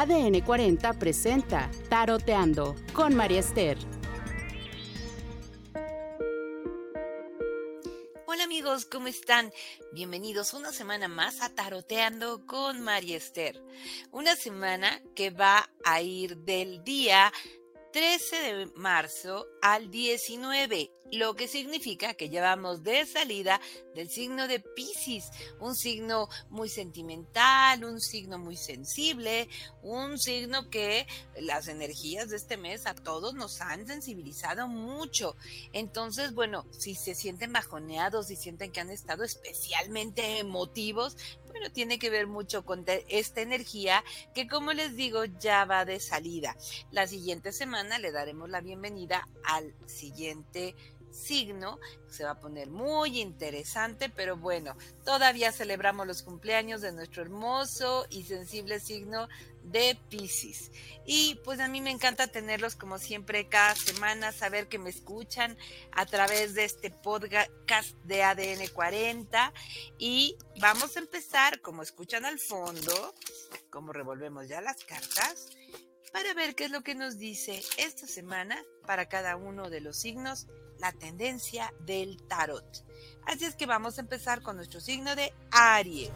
ADN 40 presenta Taroteando con María Esther. Hola amigos, ¿cómo están? Bienvenidos una semana más a Taroteando con María Esther. Una semana que va a ir del día 13 de marzo al 19, lo que significa que llevamos de salida del signo de Pisces, un signo muy sentimental, un signo muy sensible, un signo que las energías de este mes a todos nos han sensibilizado mucho. Entonces, bueno, si se sienten bajoneados, si sienten que han estado especialmente emotivos, bueno, tiene que ver mucho con esta energía que, como les digo, ya va de salida. La siguiente semana le daremos la bienvenida al siguiente signo. Se va a poner muy interesante, pero bueno, todavía celebramos los cumpleaños de nuestro hermoso y sensible signo de Pisces. Y pues a mí me encanta tenerlos como siempre cada semana, saber que me escuchan a través de este podcast de ADN 40. Y vamos a empezar, como escuchan al fondo, como revolvemos ya las cartas, para ver qué es lo que nos dice esta semana para cada uno de los signos la tendencia del tarot. Así es que vamos a empezar con nuestro signo de Aries.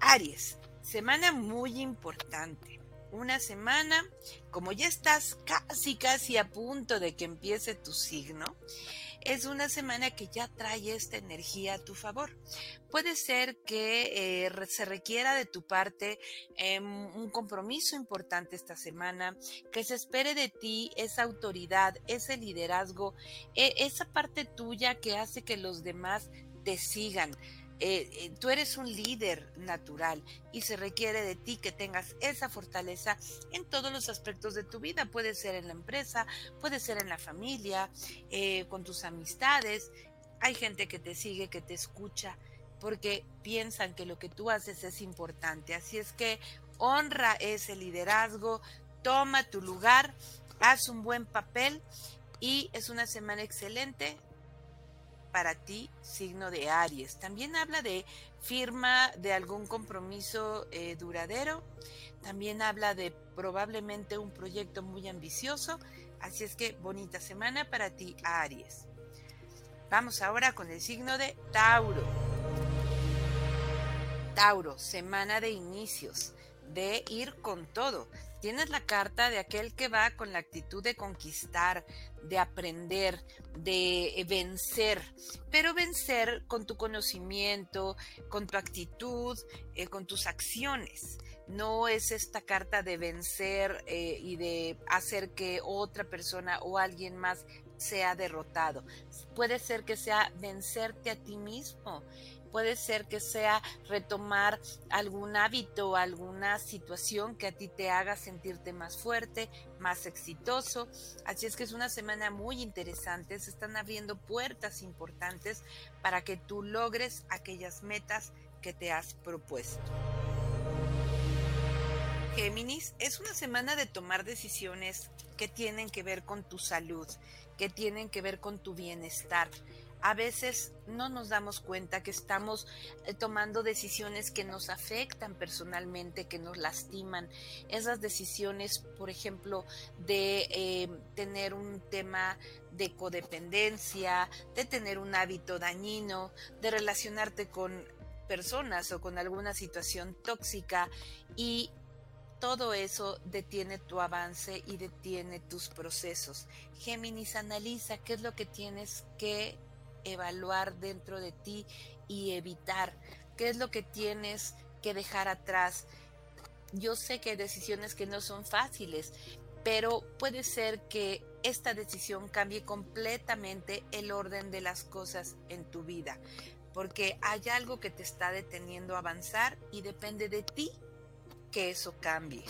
Aries, semana muy importante. Una semana, como ya estás casi, casi a punto de que empiece tu signo, es una semana que ya trae esta energía a tu favor. Puede ser que eh, se requiera de tu parte em, un compromiso importante esta semana, que se espere de ti esa autoridad, ese liderazgo, e, esa parte tuya que hace que los demás te sigan. Eh, eh, tú eres un líder natural y se requiere de ti que tengas esa fortaleza en todos los aspectos de tu vida. Puede ser en la empresa, puede ser en la familia, eh, con tus amistades. Hay gente que te sigue, que te escucha, porque piensan que lo que tú haces es importante. Así es que honra ese liderazgo, toma tu lugar, haz un buen papel y es una semana excelente para ti, signo de Aries. También habla de firma de algún compromiso eh, duradero. También habla de probablemente un proyecto muy ambicioso. Así es que bonita semana para ti, Aries. Vamos ahora con el signo de Tauro. Tauro, semana de inicios, de ir con todo. Tienes la carta de aquel que va con la actitud de conquistar, de aprender, de vencer, pero vencer con tu conocimiento, con tu actitud, eh, con tus acciones. No es esta carta de vencer eh, y de hacer que otra persona o alguien más sea derrotado. Puede ser que sea vencerte a ti mismo puede ser que sea retomar algún hábito, alguna situación que a ti te haga sentirte más fuerte, más exitoso. Así es que es una semana muy interesante, se están abriendo puertas importantes para que tú logres aquellas metas que te has propuesto. Géminis, es una semana de tomar decisiones que tienen que ver con tu salud, que tienen que ver con tu bienestar a veces no nos damos cuenta que estamos eh, tomando decisiones que nos afectan personalmente, que nos lastiman. Esas decisiones, por ejemplo, de eh, tener un tema de codependencia, de tener un hábito dañino, de relacionarte con personas o con alguna situación tóxica y todo eso detiene tu avance y detiene tus procesos. Géminis analiza qué es lo que tienes que evaluar dentro de ti y evitar qué es lo que tienes que dejar atrás. Yo sé que hay decisiones que no son fáciles, pero puede ser que esta decisión cambie completamente el orden de las cosas en tu vida, porque hay algo que te está deteniendo a avanzar y depende de ti que eso cambie.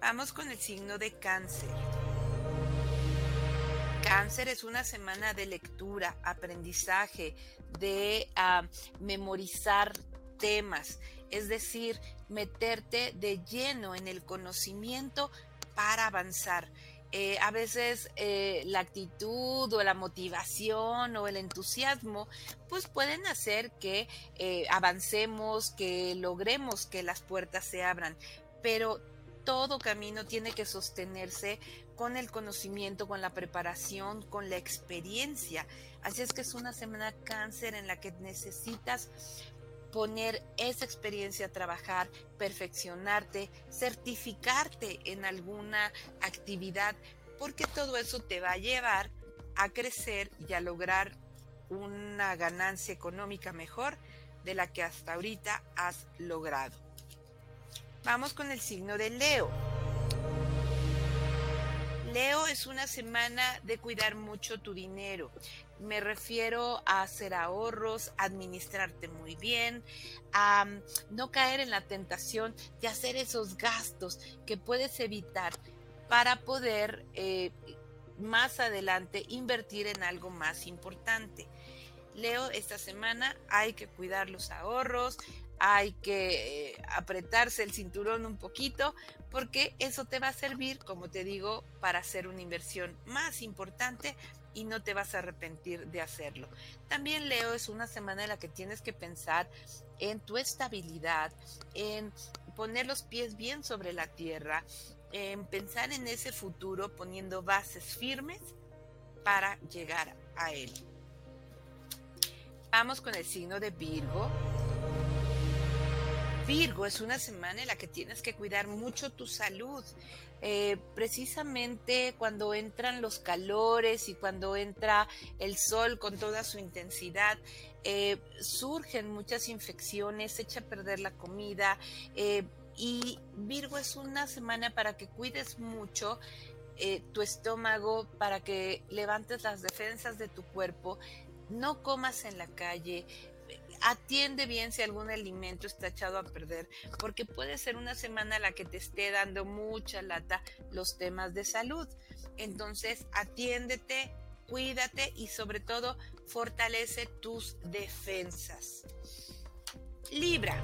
Vamos con el signo de cáncer. Cáncer es una semana de lectura, aprendizaje, de ah, memorizar temas, es decir, meterte de lleno en el conocimiento para avanzar. Eh, a veces eh, la actitud o la motivación o el entusiasmo pues pueden hacer que eh, avancemos, que logremos que las puertas se abran, pero todo camino tiene que sostenerse con el conocimiento, con la preparación, con la experiencia. Así es que es una semana cáncer en la que necesitas poner esa experiencia a trabajar, perfeccionarte, certificarte en alguna actividad, porque todo eso te va a llevar a crecer y a lograr una ganancia económica mejor de la que hasta ahorita has logrado. Vamos con el signo de Leo. Leo es una semana de cuidar mucho tu dinero. Me refiero a hacer ahorros, administrarte muy bien, a mm, no caer en la tentación de hacer esos gastos que puedes evitar para poder eh, más adelante invertir en algo más importante. Leo, esta semana hay que cuidar los ahorros, hay que eh, apretarse el cinturón un poquito porque eso te va a servir, como te digo, para hacer una inversión más importante y no te vas a arrepentir de hacerlo. También Leo es una semana en la que tienes que pensar en tu estabilidad, en poner los pies bien sobre la tierra, en pensar en ese futuro poniendo bases firmes para llegar a él. Vamos con el signo de Virgo. Virgo es una semana en la que tienes que cuidar mucho tu salud. Eh, precisamente cuando entran los calores y cuando entra el sol con toda su intensidad, eh, surgen muchas infecciones, echa a perder la comida. Eh, y Virgo es una semana para que cuides mucho tu estómago, para que levantes las defensas de tu cuerpo, no comas en la calle, atiende bien si algún alimento está echado a perder, porque puede ser una semana la que te esté dando mucha lata los temas de salud. Entonces, atiéndete, cuídate y sobre todo fortalece tus defensas. Libra.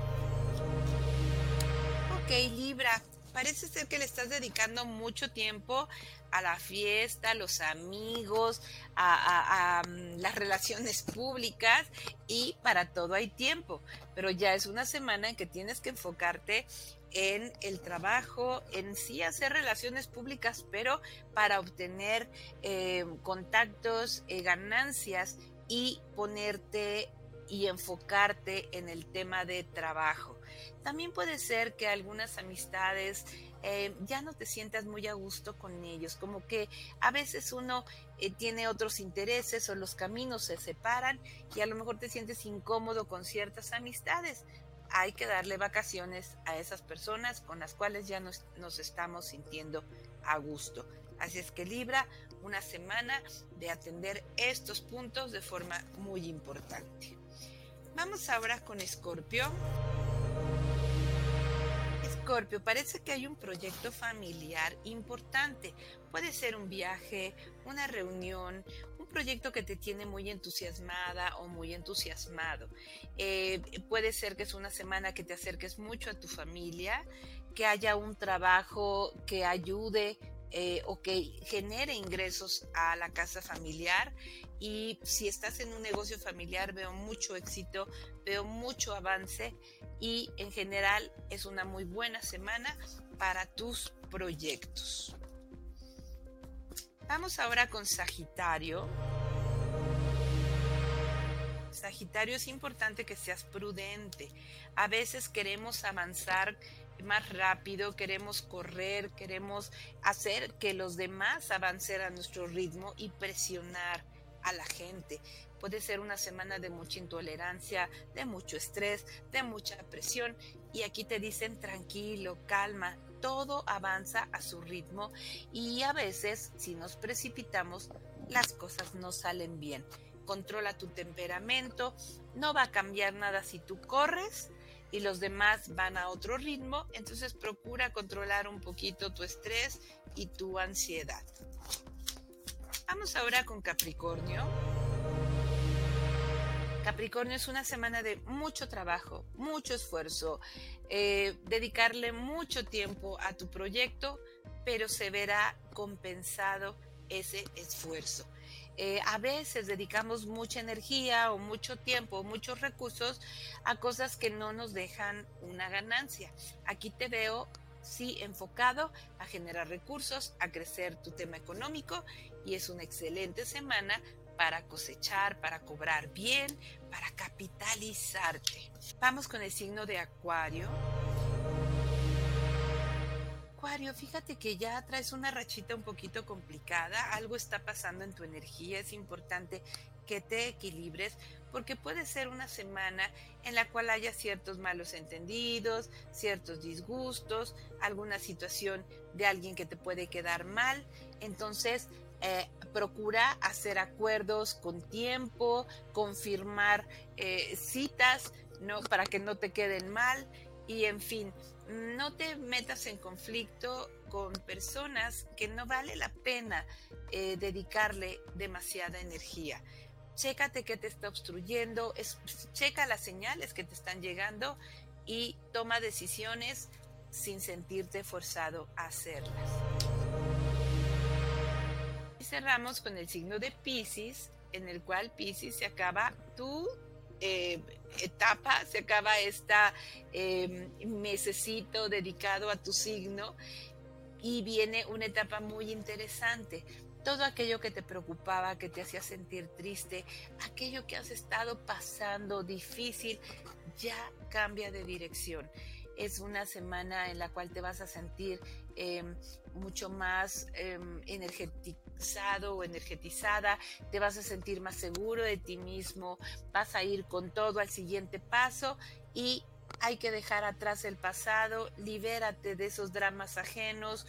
Ok, Libra, parece ser que le estás dedicando mucho tiempo a la fiesta, a los amigos, a, mm, las relaciones públicas y para todo hay tiempo. Pero ya es una semana en que tienes que enfocarte en el trabajo, en sí hacer relaciones públicas, pero para obtener eh, contactos, eh, ganancias y ponerte y enfocarte en el tema de trabajo. También puede ser que algunas amistades eh, ya no te sientas muy a gusto con ellos, como que a veces uno eh, tiene otros intereses o los caminos se separan y a lo mejor te sientes incómodo con ciertas amistades. Hay que darle vacaciones a esas personas con las cuales ya nos, nos estamos sintiendo a gusto. Así es que Libra, una semana de atender estos puntos de forma muy importante. Vamos ahora con Escorpio. Escorpio, parece que hay un proyecto familiar importante. Puede ser un viaje, una reunión, un proyecto que te tiene muy entusiasmada o muy entusiasmado. Eh, puede ser que es una semana que te acerques mucho a tu familia, que haya un trabajo que ayude eh, o que genere ingresos a la casa familiar y si estás en un negocio familiar veo mucho éxito, veo mucho avance y en general es una muy buena semana para tus proyectos. Vamos ahora con Sagitario. Sagitario es importante que seas prudente. A veces queremos avanzar más rápido, queremos correr, queremos hacer que los demás avancen a nuestro ritmo y presionar a la gente. Puede ser una semana de mucha intolerancia, de mucho estrés, de mucha presión y aquí te dicen tranquilo, calma, todo avanza a su ritmo y a veces si nos precipitamos las cosas no salen bien. Controla tu temperamento, no va a cambiar nada si tú corres y los demás van a otro ritmo, entonces procura controlar un poquito tu estrés y tu ansiedad. Vamos ahora con Capricornio. Capricornio es una semana de mucho trabajo, mucho esfuerzo, eh, dedicarle mucho tiempo a tu proyecto, pero se verá compensado ese esfuerzo. Eh, a veces dedicamos mucha energía o mucho tiempo muchos recursos a cosas que no nos dejan una ganancia. Aquí te veo sí enfocado a generar recursos, a crecer tu tema económico y es una excelente semana para cosechar, para cobrar bien, para capitalizarte. Vamos con el signo de Acuario. Acuario, fíjate que ya traes una rachita un poquito complicada, algo está pasando en tu energía, es importante que te equilibres porque puede ser una semana en la cual haya ciertos malos entendidos, ciertos disgustos, alguna situación de alguien que te puede quedar mal. Entonces, eh, procura hacer acuerdos con tiempo, confirmar eh, citas no, para que no te queden mal y en fin, no te metas en conflicto con personas que no vale la pena eh, dedicarle demasiada energía. Chécate qué te está obstruyendo, checa las señales que te están llegando y toma decisiones sin sentirte forzado a hacerlas. Y cerramos con el signo de Pisces, en el cual Pisces se acaba tu eh, etapa, se acaba esta eh, mesecito dedicado a tu signo y viene una etapa muy interesante. Todo aquello que te preocupaba, que te hacía sentir triste, aquello que has estado pasando difícil, ya cambia de dirección es una semana en la cual te vas a sentir em, mucho más em, o energetizada, te vas a sentir más seguro de ti mismo, vas a ir con todo al siguiente paso y hay que dejar atrás el pasado, libérate de esos dramas ajenos,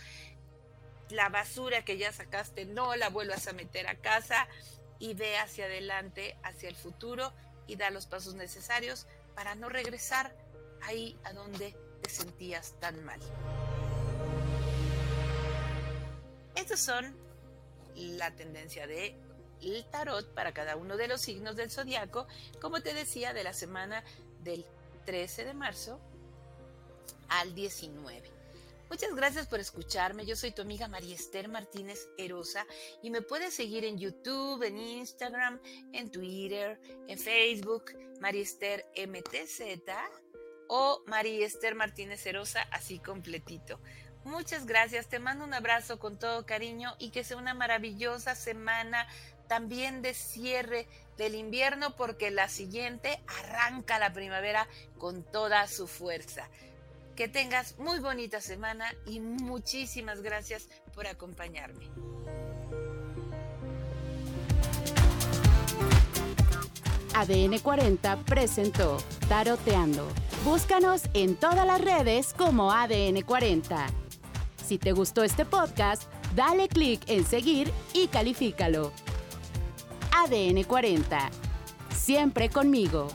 la basura que ya sacaste no la vuelvas a meter a casa y ve hacia adelante, hacia el futuro y da los pasos necesarios para no regresar ahí a donde te sentías tan mal. Estas son la tendencia de el tarot para cada uno de los signos del zodiaco, como te decía, de la semana del 13 de marzo al 19. Muchas gracias por escucharme. Yo soy tu amiga María Esther Martínez Erosa y me puedes seguir en YouTube, en Instagram, en Twitter, en Facebook, María Esther MTZ o María Esther Martínez Herosa, así completito. Muchas gracias, te mando un abrazo con todo cariño y que sea una maravillosa semana también de cierre del invierno porque la siguiente arranca la primavera con toda su fuerza. Que tengas muy bonita semana y muchísimas gracias por acompañarme. ADN 40 presentó Taroteando. Búscanos en todas las redes como ADN 40. Si te gustó este podcast, dale clic en seguir y califícalo. ADN 40. Siempre conmigo.